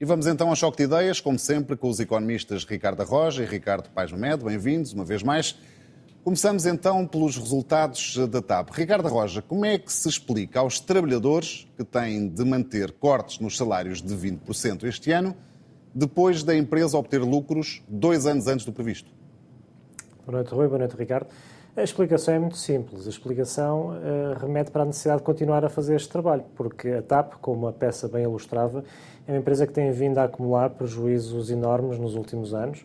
E vamos então ao choque de ideias, como sempre, com os economistas Ricardo Arroja e Ricardo Paes Mamed. Bem-vindos, uma vez mais. Começamos então pelos resultados da TAP. Ricardo Arroja, como é que se explica aos trabalhadores que têm de manter cortes nos salários de 20% este ano, depois da empresa obter lucros dois anos antes do previsto? Boa noite, Rui. Boa noite, Ricardo. A explicação é muito simples. A explicação uh, remete para a necessidade de continuar a fazer este trabalho, porque a TAP, como a peça bem ilustrava, é uma empresa que tem vindo a acumular prejuízos enormes nos últimos anos,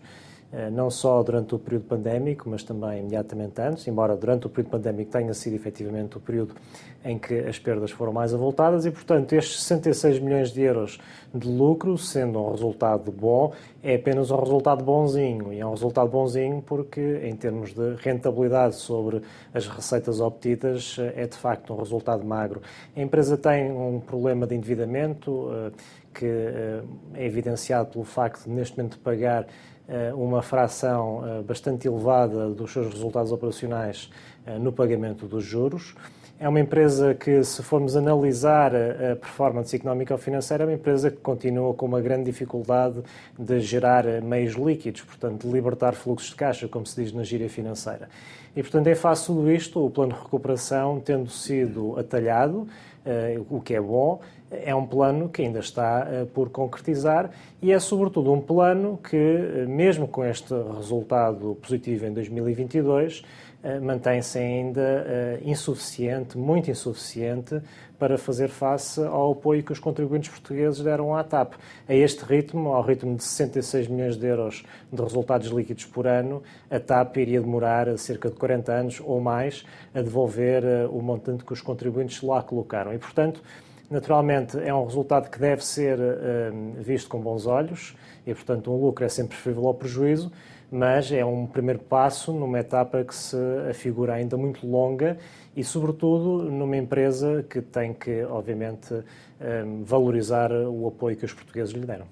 eh, não só durante o período pandémico, mas também imediatamente antes, embora durante o período pandémico tenha sido efetivamente o período em que as perdas foram mais avultadas e, portanto, estes 66 milhões de euros de lucro, sendo um resultado bom, é apenas um resultado bonzinho. E é um resultado bonzinho porque, em termos de rentabilidade sobre as receitas obtidas, eh, é de facto um resultado magro. A empresa tem um problema de endividamento que eh, é evidenciado pelo facto de, neste momento, pagar eh, uma fração eh, bastante elevada dos seus resultados operacionais no pagamento dos juros. É uma empresa que, se formos analisar a performance económica ou financeira, é uma empresa que continua com uma grande dificuldade de gerar meios líquidos, portanto, de libertar fluxos de caixa, como se diz na gíria financeira. E, portanto, em face de tudo isto, o plano de recuperação, tendo sido atalhado, o que é bom, é um plano que ainda está uh, por concretizar e é, sobretudo, um plano que, uh, mesmo com este resultado positivo em 2022, uh, mantém-se ainda insuficiente, muito insuficiente, para fazer face ao apoio que os contribuintes portugueses deram à TAP. A este ritmo, ao ritmo de 66 milhões de euros de resultados líquidos por ano, a TAP iria demorar cerca de 40 anos ou mais a devolver o montante que os contribuintes lá colocaram. E, portanto, Naturalmente, é um resultado que deve ser uh, visto com bons olhos e, portanto, um lucro é sempre preferível ao prejuízo, mas é um primeiro passo numa etapa que se afigura ainda muito longa e, sobretudo, numa empresa que tem que, obviamente, um, valorizar o apoio que os portugueses lhe deram.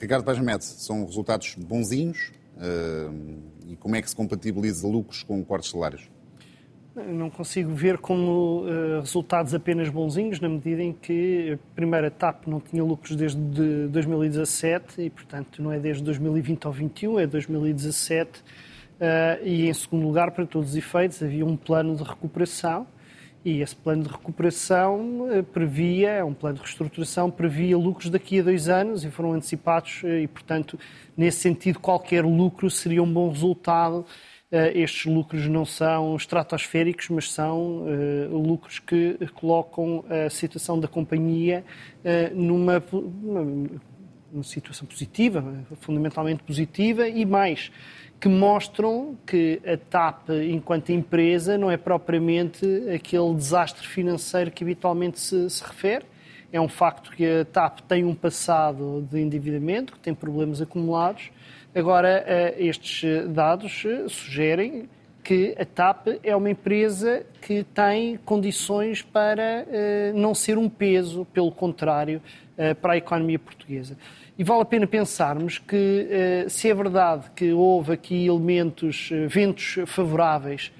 Ricardo Paz são resultados bonzinhos uh, e como é que se compatibiliza lucros com cortes de salários? Não consigo ver como uh, resultados apenas bonzinhos, na medida em que a primeira TAP não tinha lucros desde 2017 e, portanto, não é desde 2020 ou 2021, é 2017. Uh, eh, e, em segundo lugar, para todos os efeitos, havia um plano de recuperação e esse plano de recuperação uh, previa, é um plano de reestruturação, previa lucros daqui a dois anos e foram antecipados e, portanto, nesse sentido, qualquer lucro seria um bom resultado estes lucros não são estratosféricos, mas são uh, lucros que colocam a situação da companhia uh, numa, numa, situação positiva, fundamentalmente positiva, e mais, que mostram que a TAP, enquanto empresa, não é propriamente aquele desastre financeiro que habitualmente se, se refere. É um facto que a TAP tem um passado de endividamento, que tem problemas acumulados, Agora, eh, estes dados eh, sugerem que a TAP é uma empresa que tem condições para eh, não ser um peso, pelo contrário, para a economia portuguesa. E vale a pena pensarmos que, se é verdade que houve aqui elementos, ventos favoráveis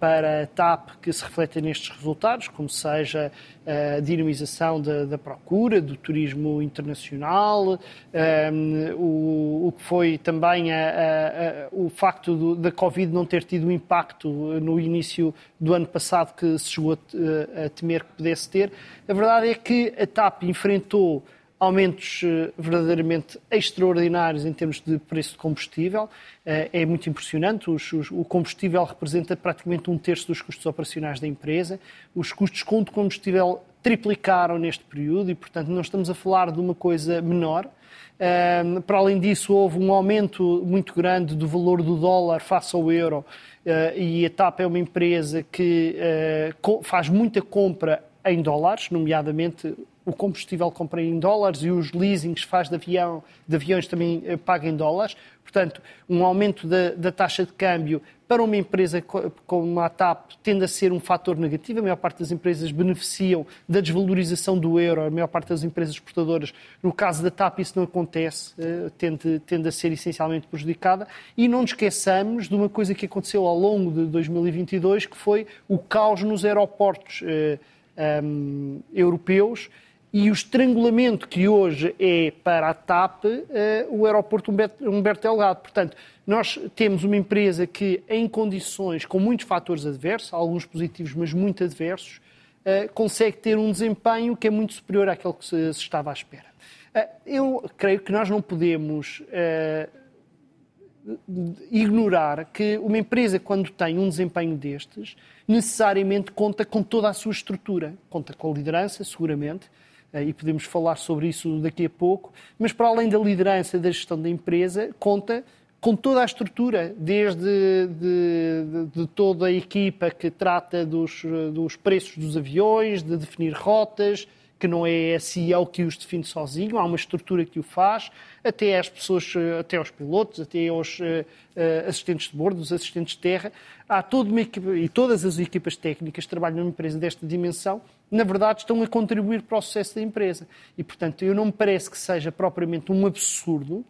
para a TAP que se reflete nestes resultados, como seja a dinamização da, da procura, do turismo internacional, um, ehm, o, o, que foi também a, a, a, o facto do, da Covid não ter tido o impacto no início do ano passado que se chegou a, temer que pudesse ter. A verdade é que a TAP enfrentou aumentos eh, verdadeiramente extraordinários em termos de preço de combustível. Eh, é muito impressionante. O combustível representa praticamente um terço dos custos operacionais da empresa. Os custos com combustível triplicaram neste período e, portanto, não estamos a falar de uma coisa menor. Um, para além disso, houve um aumento muito grande do valor do dólar face ao euro uh, e a TAP é uma empresa que faz muita compra em dólares, nomeadamente o combustível compra em dólares e os leasings faz de, avião, de aviões também eh, paga em dólares. Portanto, um aumento da, da, taxa de câmbio para uma empresa como a TAP tende a ser um fator negativo. A maior parte das empresas beneficiam da desvalorização do euro, a maior parte das empresas exportadoras. No caso da TAP isso não acontece, eh, tende, tende a ser essencialmente prejudicada. E não nos esqueçamos de uma coisa que aconteceu ao longo de 2022, que foi o caos nos aeroportos eh, um, europeus, e o estrangulamento que hoje é para a TAP o aeroporto Humberto Delgado. Portanto, nós temos uma empresa que, em condições com muitos fatores adversos, alguns positivos, mas muito adversos, consegue ter um desempenho que é muito superior àquele que se estava à espera. Eu creio que nós não podemos ignorar que uma empresa, quando tem um desempenho destes, necessariamente conta com toda a sua estrutura. Conta com a liderança, seguramente, eh, e podemos falar sobre isso daqui a pouco, mas para além da liderança da gestão da empresa, conta com toda a estrutura, desde de, de, de toda a equipa que trata dos, dos preços dos aviões, de definir rotas, que não é a CEO que os define sozinho, há uma estrutura que o faz, até às pessoas, até aos pilotos, até aos uh, uh, assistentes de bordo, os assistentes de terra. Há toda uma equipa, e todas as equipas técnicas que trabalham numa empresa desta dimensão, na verdade, estão a contribuir para o sucesso da empresa. E, portanto, eu não me parece que seja propriamente um absurdo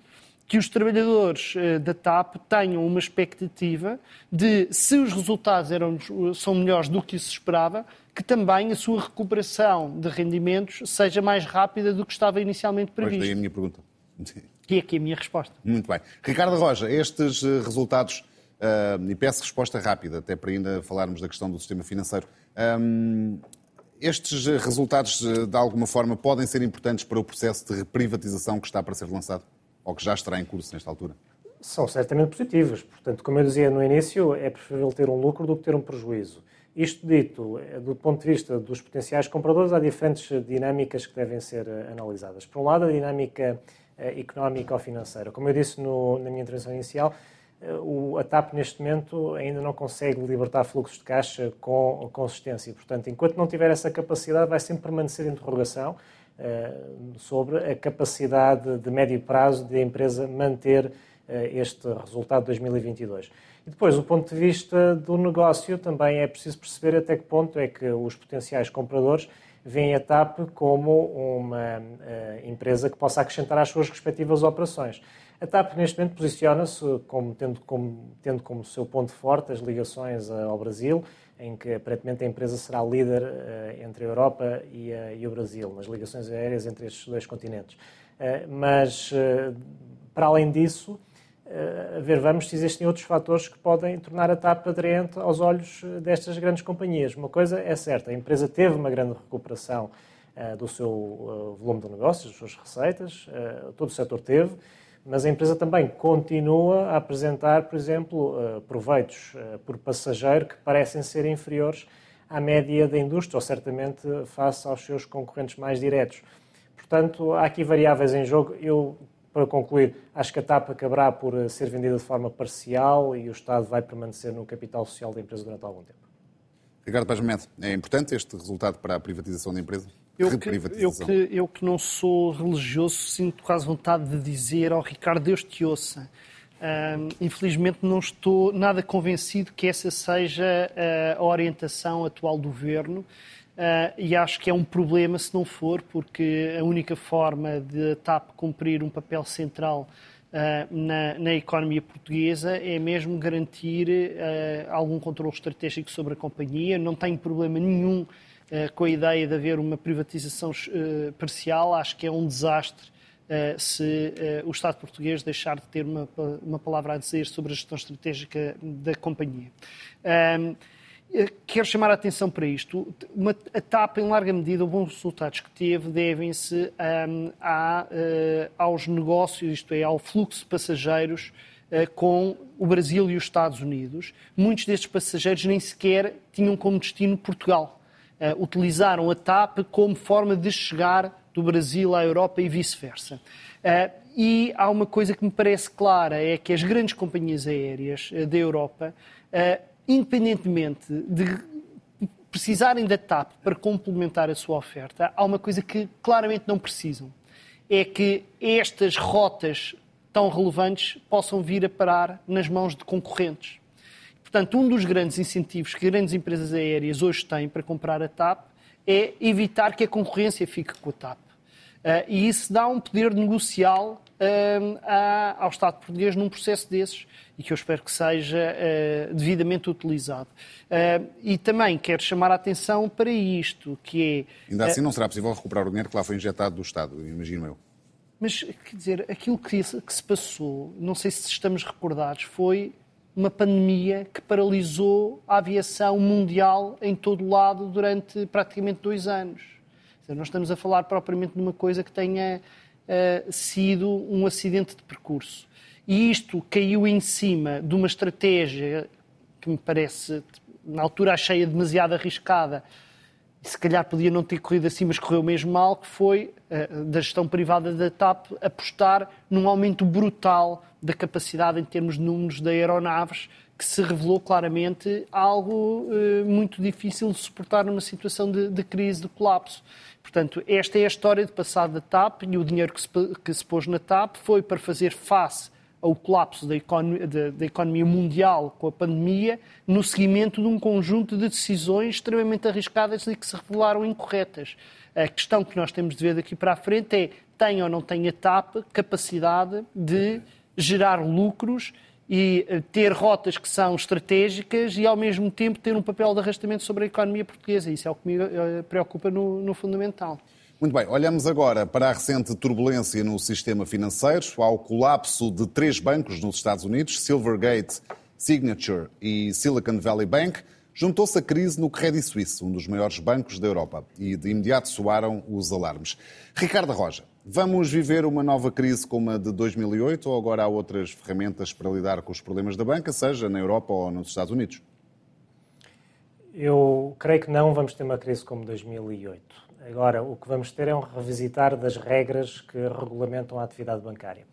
que os trabalhadores da TAP tenham uma expectativa de, se os resultados eram, são melhores do que se esperava, que também a sua recuperação de rendimentos seja mais rápida do que estava inicialmente previsto. Pois daí a minha pergunta. E aqui a minha resposta. Muito bem. Ricardo Roja, estes eh, resultados, uh, e peço resposta rápida, até para ainda falarmos da questão do sistema financeiro. Um, estes resultados, de alguma forma, podem ser importantes para o processo de privatização que está para ser lançado? Ou que já estará em curso nesta altura? São certamente positivos. Portanto, como eu dizia no início, é preferível ter um lucro do que ter um prejuízo. Isto dito, eh, do ponto de vista dos potenciais compradores, há diferentes dinâmicas que devem ser eh, analisadas. Por um lado, a dinâmica eh, económica ou financeira. Como eu disse no, na minha intervenção inicial, o, a TAP neste momento ainda não consegue libertar fluxos de caixa com consistência. Portanto, enquanto não tiver essa capacidade, vai sempre permanecer interrogação sobre a capacidade de médio prazo de a empresa manter este resultado de 2022. E depois, do ponto de vista do negócio, também é preciso perceber até que ponto é que os potenciais compradores veem a TAP como uma uh, empresa que possa acrescentar às suas respectivas operações. A TAP, neste momento, posiciona-se como tendo, como tendo como seu ponto forte as ligações ao Brasil, em que aparentemente a empresa será líder uh, entre a Europa e, uh, e, o Brasil, nas ligações aéreas entre estes dois continentes. mas, para além disso, a ver, vamos se existem outros fatores que podem tornar a TAP aderente aos olhos eh, destas grandes companhias. Uma coisa é certa, a empresa teve uma grande recuperação uh, do seu uh, volume de negócios, das suas receitas, uh, todo o setor teve, mas a empresa também continua a apresentar, por exemplo, proveitos por passageiro que parecem ser inferiores à média da indústria, ou certamente face aos seus concorrentes mais diretos. Portanto, há aqui variáveis em jogo. Eu para concluir, acho que a TAP acabará por eh, ser vendida de forma parcial e o Estado vai permanecer no capital social da empresa durante algum tempo. Ricardo Paz é importante este resultado para a privatização da empresa? Eu que, eu, que, eu que não sou religioso sinto quase vontade de dizer ao oh, Ricardo, Deus te ouça. Uh, infelizmente não estou nada convencido que essa seja uh, a orientação atual do Governo. Uh, e acho que é um problema se não for, porque a única forma de a TAP cumprir um papel central uh, na, na, economia portuguesa é mesmo garantir uh, algum controle estratégico sobre a companhia. Não tenho problema nenhum com a ideia de haver uma privatização parcial. Acho que é um desastre se o Estado português deixar de ter uma, uma palavra a dizer sobre a gestão estratégica da companhia. Eh, quero chamar a atenção para isto. Uma, a TAP, em larga medida, os bons resultados que teve devem-se um, a, uh, aos negócios, isto é, ao fluxo de passageiros uh, com o Brasil e os Estados Unidos. Muitos destes passageiros nem sequer tinham como destino Portugal. Uh, utilizaram a TAP como forma de chegar do Brasil à Europa e vice-versa. e há uma coisa que me parece clara, é que as grandes companhias aéreas da Europa independentemente de precisarem da TAP para complementar a sua oferta, há uma coisa que claramente não precisam. É que estas rotas tão relevantes possam vir a parar nas mãos de concorrentes. Portanto, um dos grandes incentivos que grandes empresas aéreas hoje têm para comprar a TAP é evitar que a concorrência fique com a TAP. Uh, e isso dá um poder negocial ao Estado português num processo desses e que eu espero que seja uh, devidamente utilizado. Uh, e também quero chamar a atenção para isto, que é... Ainda assim não será possível recuperar o dinheiro que lá foi injetado do Estado, imagino eu. Mas, quer dizer, aquilo que, se passou, não sei se estamos recordados, foi uma pandemia que paralisou a aviação mundial em todo o lado durante praticamente dois anos. Dizer, não estamos a falar propriamente de uma coisa que tenha uh, sido um acidente de percurso. E isto caiu em cima de uma estratégia que me parece, na altura achei demasiado arriscada, se calhar podia não ter corrido assim, mas correu mesmo mal, que foi uh, da gestão privada da TAP apostar num aumento brutal da capacidade em termos de números de aeronaves, que se revelou claramente algo uh, muito difícil de suportar numa situação de, de, crise, de colapso. Portanto, esta é a história de passar da TAP e o dinheiro que se, que se pôs na TAP foi para fazer face ao colapso da economia, da, da economia, mundial com a pandemia, no seguimento de um conjunto de decisões extremamente arriscadas e que se revelaram incorretas. A questão que nós temos de ver daqui para a frente é tem ou não tem a TAP capacidade de gerar lucros e eh, ter rotas que são estratégicas e, ao mesmo tempo, ter um papel de arrastamento sobre a economia portuguesa. Isso é o que me eh, preocupa no, no fundamental. Muito bem, olhamos agora para a recente turbulência no sistema financeiro, ao colapso de três bancos nos Estados Unidos, Silvergate, Signature e Silicon Valley Bank. Juntou-se a crise no Credit Suisse, um dos maiores bancos da Europa, e de imediato soaram os alarmes. Ricardo Roja, vamos viver uma nova crise como a de 2008 ou agora há outras ferramentas para lidar com os problemas da banca, seja na Europa ou nos Estados Unidos? Eu creio que não vamos ter uma crise como 2008. Agora, o que vamos ter é um revisitar das regras que regulamentam a atividade bancária.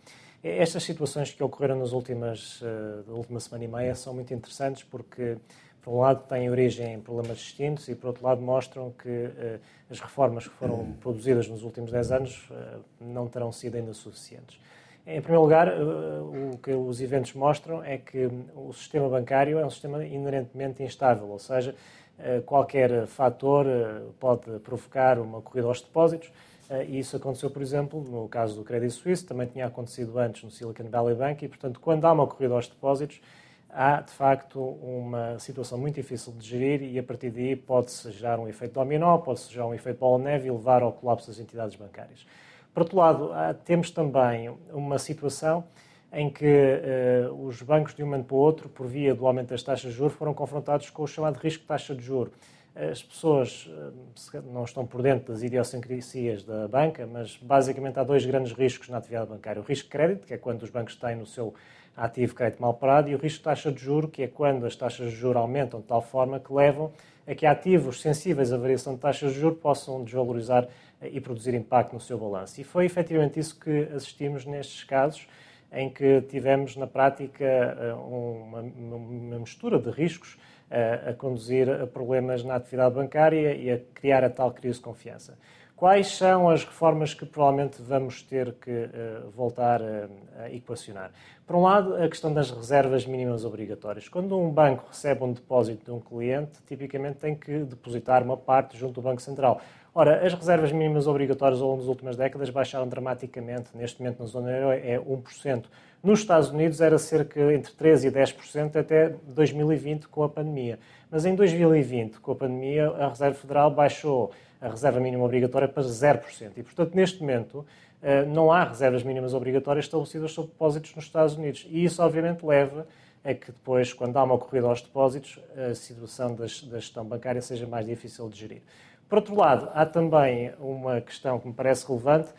Estas situações que ocorreram nas últimas, uh, última semana e meia são muito interessantes porque, por um lado, têm origem em problemas distintos e, por outro lado, mostram que uh, as reformas que foram produzidas nos últimos 10 anos uh, não terão sido ainda suficientes. Em primeiro lugar, o que os eventos mostram é que o sistema bancário é um sistema inerentemente instável, ou seja, eh, qualquer fator eh, pode provocar uma corrida aos depósitos. Eh, e isso aconteceu, por exemplo, no caso do Credit Suisse, também tinha acontecido antes no Silicon Valley Bank, e, portanto, quando há uma corrida aos depósitos, há, de facto, uma situação muito difícil de gerir e, a partir daí, pode-se gerar um efeito dominó, pode-se gerar um efeito bola neve e levar ao colapso das entidades bancárias. Por outro lado, temos também uma situação em que uh, os bancos de um momento para o outro, por via do aumento das taxas de juros, foram confrontados com o chamado risco de taxa de juros. As pessoas uh, não estão por dentro das idiosincrasias da banca, mas basicamente há dois grandes riscos na atividade bancária. O risco de crédito, que é quando os bancos têm no seu ativo crédito mal parado, e o risco de taxa de juro, que é quando as taxas de juros aumentam de tal forma que levam a que ativos sensíveis à variação de taxas de juros possam desvalorizar eh, e produzir impacto no seu balanço. E foi efetivamente isso que assistimos nestes casos em que tivemos, na prática, eh, uma, uma mistura de riscos eh, a conduzir a problemas na atividade bancária e a criar a tal crise de confiança. Quais são as reformas que provavelmente vamos ter que uh, voltar a, a, equacionar? Por um lado, a questão das reservas mínimas obrigatórias. Quando um banco recebe um depósito de um cliente, tipicamente tem que depositar uma parte junto do Banco Central. Ora, as reservas mínimas obrigatórias ao longo das últimas décadas baixaram dramaticamente. Neste momento, na zona euro, é 1%. Nos Estados Unidos era cerca entre 13% e 10% até 2020 com a pandemia. Mas em 2020, com a pandemia, a Reserva Federal baixou a reserva mínima obrigatória para 0%. E, portanto, neste momento, eh, não há reservas mínimas obrigatórias estabelecidas sobre depósitos nos Estados Unidos. E isso, obviamente, leva a que depois, quando há uma corrida aos depósitos, a situação da gestão bancária seja mais difícil de gerir. Por outro lado, há também uma questão que me parece relevante,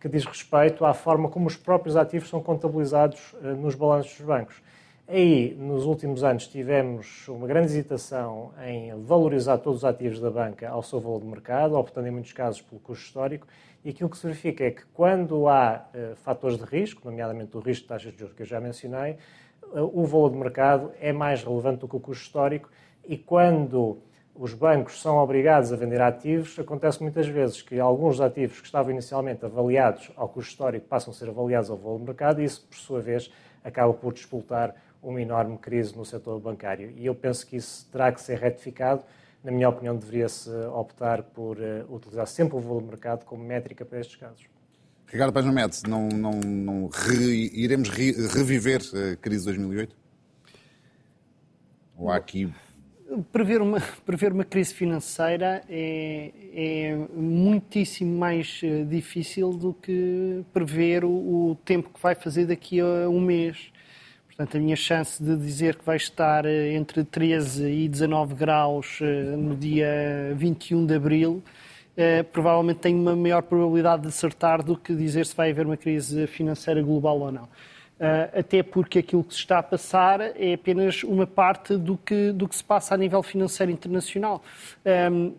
que diz respeito à forma como os próprios ativos são contabilizados eh, nos balanços dos bancos. Aí, nos últimos anos, tivemos uma grande hesitação em valorizar todos os ativos da banca ao seu valor de mercado, optando em muitos casos pelo custo histórico, e aquilo que se verifica é que quando há uh, fatores de risco, nomeadamente o risco de taxas de juros que eu já mencionei, o valor de mercado é mais relevante do que o custo histórico, e quando os bancos são obrigados a vender ativos, acontece muitas vezes que alguns ativos que estavam inicialmente avaliados ao custo histórico passam a ser avaliados ao valor de mercado e isso, por sua vez, acaba por disputar uma enorme crise no setor bancário. E eu penso que isso terá que ser retificado. Na minha opinião, deveria-se optar por uh, utilizar sempre o valor de mercado como métrica para estes casos. Ricardo Paz não, não, não re, iremos re, reviver a crise de 2008? Ou há aqui prever uma, prever uma crise financeira é, é muitíssimo mais eh, difícil do que prever o, o, tempo que vai fazer daqui a um mês. Portanto, a minha chance de dizer que vai estar eh, entre 13 e 19 graus eh, no dia 21 de abril, provavelmente tem uma maior probabilidade de acertar do que dizer se vai haver uma crise financeira global ou não. Uh, até porque aquilo que se está a passar é apenas uma parte do que, do que se passa a nível financeiro internacional. Um,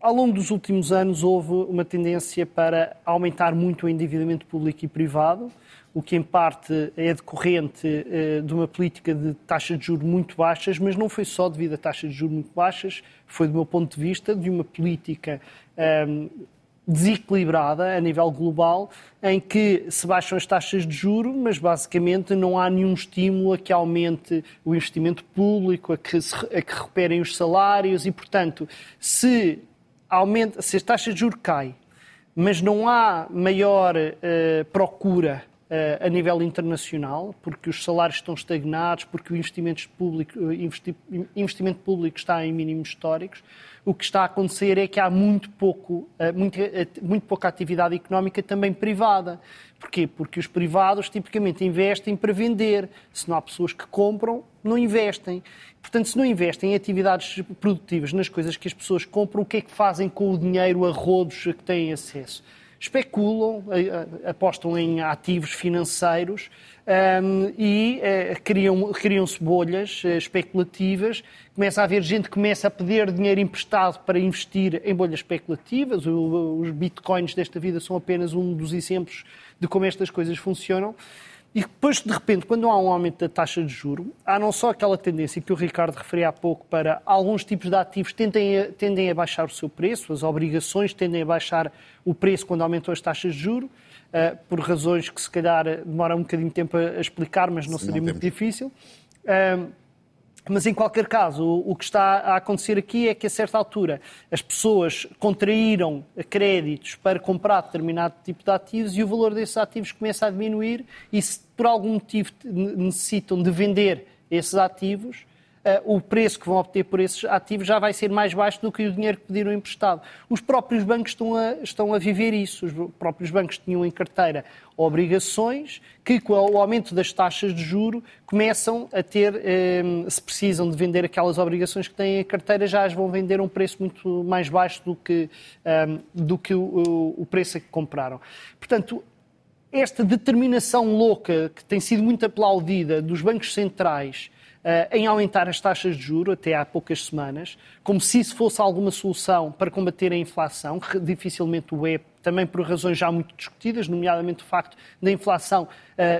ao longo dos últimos anos houve uma tendência para aumentar muito o endividamento público e privado, o que em parte é decorrente uh, de uma política de taxas de juros muito baixas, mas não foi só devido a taxas de juros muito baixas, foi, do meu ponto de vista, de uma política um, desequilibrada a nível global, em que se baixam as taxas de juro, mas basicamente não há nenhum estímulo a que aumente o investimento público, a que, se, a que recuperem os salários e, portanto, se, aumenta, se as taxas de juro caem, mas não há maior uh, procura a nível internacional, porque os salários estão estagnados, porque o investimento público, investi, investimento público está em mínimos históricos, o que está a acontecer é que há muito, pouco, eh, muito, eh, muito pouca atividade económica também privada. Porquê? Porque os privados tipicamente investem para vender. Se não há pessoas que compram, não investem. Portanto, se não investem em atividades produtivas, nas coisas que as pessoas compram, o que é que fazem com o dinheiro a rodos a que têm acesso? Especulam, apostam em ativos financeiros um, e uh, criam, criam-se bolhas uh, especulativas, começa a haver gente que começa a pedir dinheiro emprestado para investir em bolhas especulativas, o, os bitcoins desta vida são apenas um dos exemplos de como estas coisas funcionam. E depois, de repente, quando há um aumento da taxa de juro, há não só aquela tendência que o Ricardo referia há pouco para alguns tipos de ativos tendem a, tendem a baixar o seu preço, as obrigações tendem a baixar o preço quando aumentam as taxas de juro, uh, por razões que se calhar demora um bocadinho de tempo a, explicar, mas não Sim, seria não muito difícil. Uh, mas, em qualquer caso, o, que está a acontecer aqui é que, a certa altura, as pessoas contraíram créditos para comprar determinado tipo de ativos e o valor desses ativos começa a diminuir e, se por algum motivo necessitam de vender esses ativos, o preço que vão obter por esses ativos já vai ser mais baixo do que o dinheiro que pediram emprestado. Os próprios bancos estão a, estão a viver isso. Os próprios bancos tinham em carteira obrigações que, com o aumento das taxas de juro, começam a ter, eh, se precisam de vender aquelas obrigações que têm em carteira, já as vão vender a um preço muito mais baixo do que, eh, do que o, o preço a que compraram. Portanto, esta determinação louca que tem sido muito aplaudida dos bancos centrais em aumentar as taxas de juro até há poucas semanas, como se isso fosse alguma solução para combater a inflação, que dificilmente o é, também por razões já muito discutidas, nomeadamente o facto da inflação uh,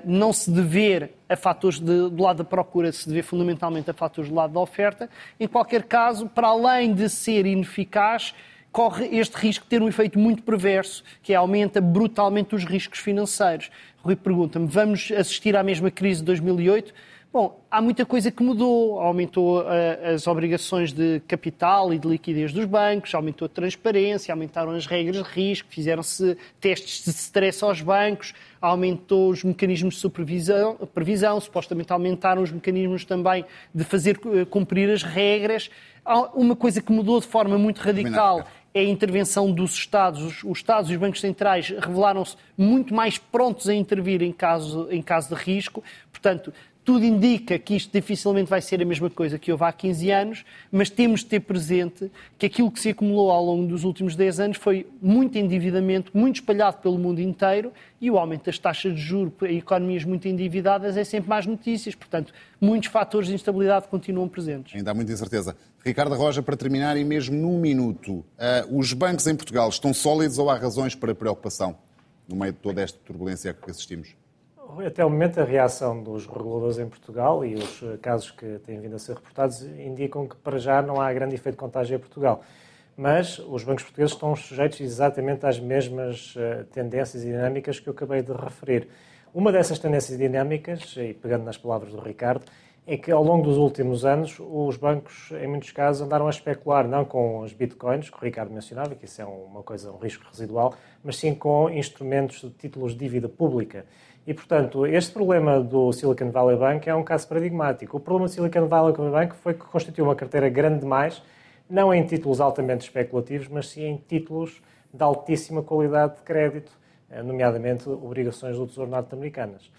não se dever a fatores de, do lado da procura, se dever fundamentalmente a fatores do lado da oferta. Em qualquer caso, para além de ser ineficaz, corre este risco de ter um efeito muito perverso, que é aumenta brutalmente os riscos financeiros. Rui pergunta-me, vamos assistir à mesma crise de 2008? Bom, há muita coisa que mudou. Aumentou uh, as obrigações de capital e de liquidez dos bancos, aumentou a transparência, aumentaram as regras de risco, fizeram-se testes de stress aos bancos, aumentou os mecanismos de supervisão, previsão, supostamente aumentaram os mecanismos também de fazer uh, cumprir as regras. Uma coisa que mudou de forma muito radical é a intervenção dos Estados. Os Estados e os bancos centrais revelaram-se muito mais prontos a intervir em caso, em caso de risco. Portanto, tudo indica que isto dificilmente vai ser a mesma coisa que houve há 15 anos, mas temos de ter presente que aquilo que se acumulou ao longo dos últimos 10 anos foi muito endividamento, muito espalhado pelo mundo inteiro, e o aumento das taxas de juros em economias muito endividadas é sempre mais notícias. Portanto, muitos fatores de instabilidade continuam presentes. Ainda há muita incerteza. Ricardo Roja, para terminar, e mesmo num minuto, uh, os bancos em Portugal estão sólidos ou há razões para preocupação no meio de toda esta turbulência que assistimos? Até o momento, a reação dos reguladores em Portugal e os eh, casos que têm vindo a ser reportados indicam que, para já, não há grande efeito de contágio em Portugal. Mas os bancos portugueses estão sujeitos exatamente às mesmas eh, tendências e dinâmicas que eu acabei de referir. Uma dessas tendências dinâmicas, e pegando nas palavras do Ricardo, é que ao longo dos últimos anos os bancos, em muitos casos, andaram a especular não com os bitcoins, que o Ricardo mencionava, que isso é uma coisa, um risco residual, mas sim com instrumentos de títulos de dívida pública. E, portanto, este problema do Silicon Valley Bank é um caso paradigmático. O problema do Silicon Valley Bank foi que constituiu uma carteira grande demais, não em títulos altamente especulativos, mas sim em títulos de altíssima qualidade de crédito, eh, nomeadamente obrigações do Tesouro norte-americanas.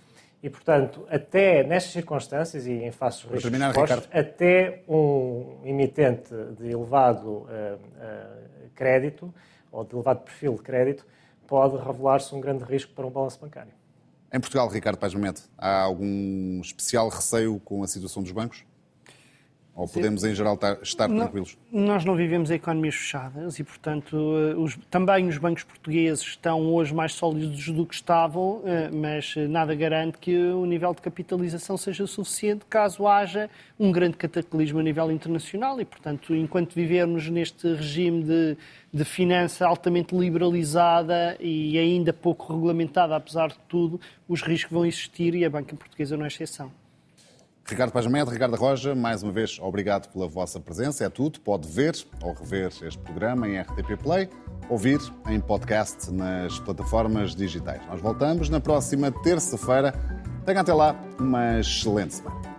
E, portanto, até nestas circunstâncias e em face dos riscos expostos, até um emitente de elevado uh, uh, crédito ou de elevado perfil de crédito pode revelar-se um grande risco para um balanço bancário. Em Portugal, Ricardo Paz Mamede, há algum especial receio com a situação dos bancos? Ou podemos, em geral, estar tranquilos? Nós não vivemos em economias fechadas e, portanto, eh, os, também os bancos portugueses estão hoje mais sólidos do que estavam, eh, mas nada garante que o nível de capitalização seja suficiente caso haja um grande cataclismo a nível internacional e, portanto, enquanto vivermos neste regime de, de finança altamente liberalizada e ainda pouco regulamentada, apesar de tudo, os riscos vão existir e a banca portuguesa não é exceção. Ricardo Pajamede, Ricardo Roja, mais uma vez, obrigado pela vossa presença. É tudo. Pode ver ou rever este programa em RTP Play, ouvir em podcast nas plataformas digitais. Nós voltamos na próxima terça-feira. Tenha até lá uma excelente semana.